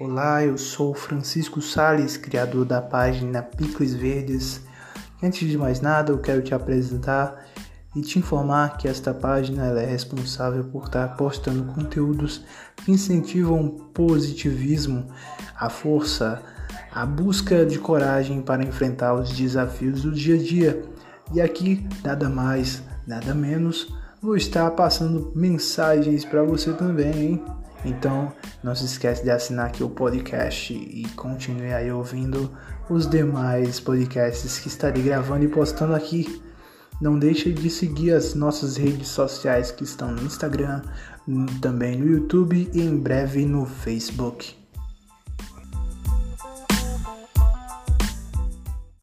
Olá, eu sou Francisco Sales, criador da página Picles Verdes. Antes de mais nada, eu quero te apresentar e te informar que esta página é responsável por estar postando conteúdos que incentivam o positivismo, a força, a busca de coragem para enfrentar os desafios do dia a dia. E aqui, nada mais, nada menos, vou estar passando mensagens para você também, hein? Então, não se esquece de assinar aqui o podcast e continue aí ouvindo os demais podcasts que estarei gravando e postando aqui. Não deixe de seguir as nossas redes sociais que estão no Instagram, também no YouTube e em breve no Facebook.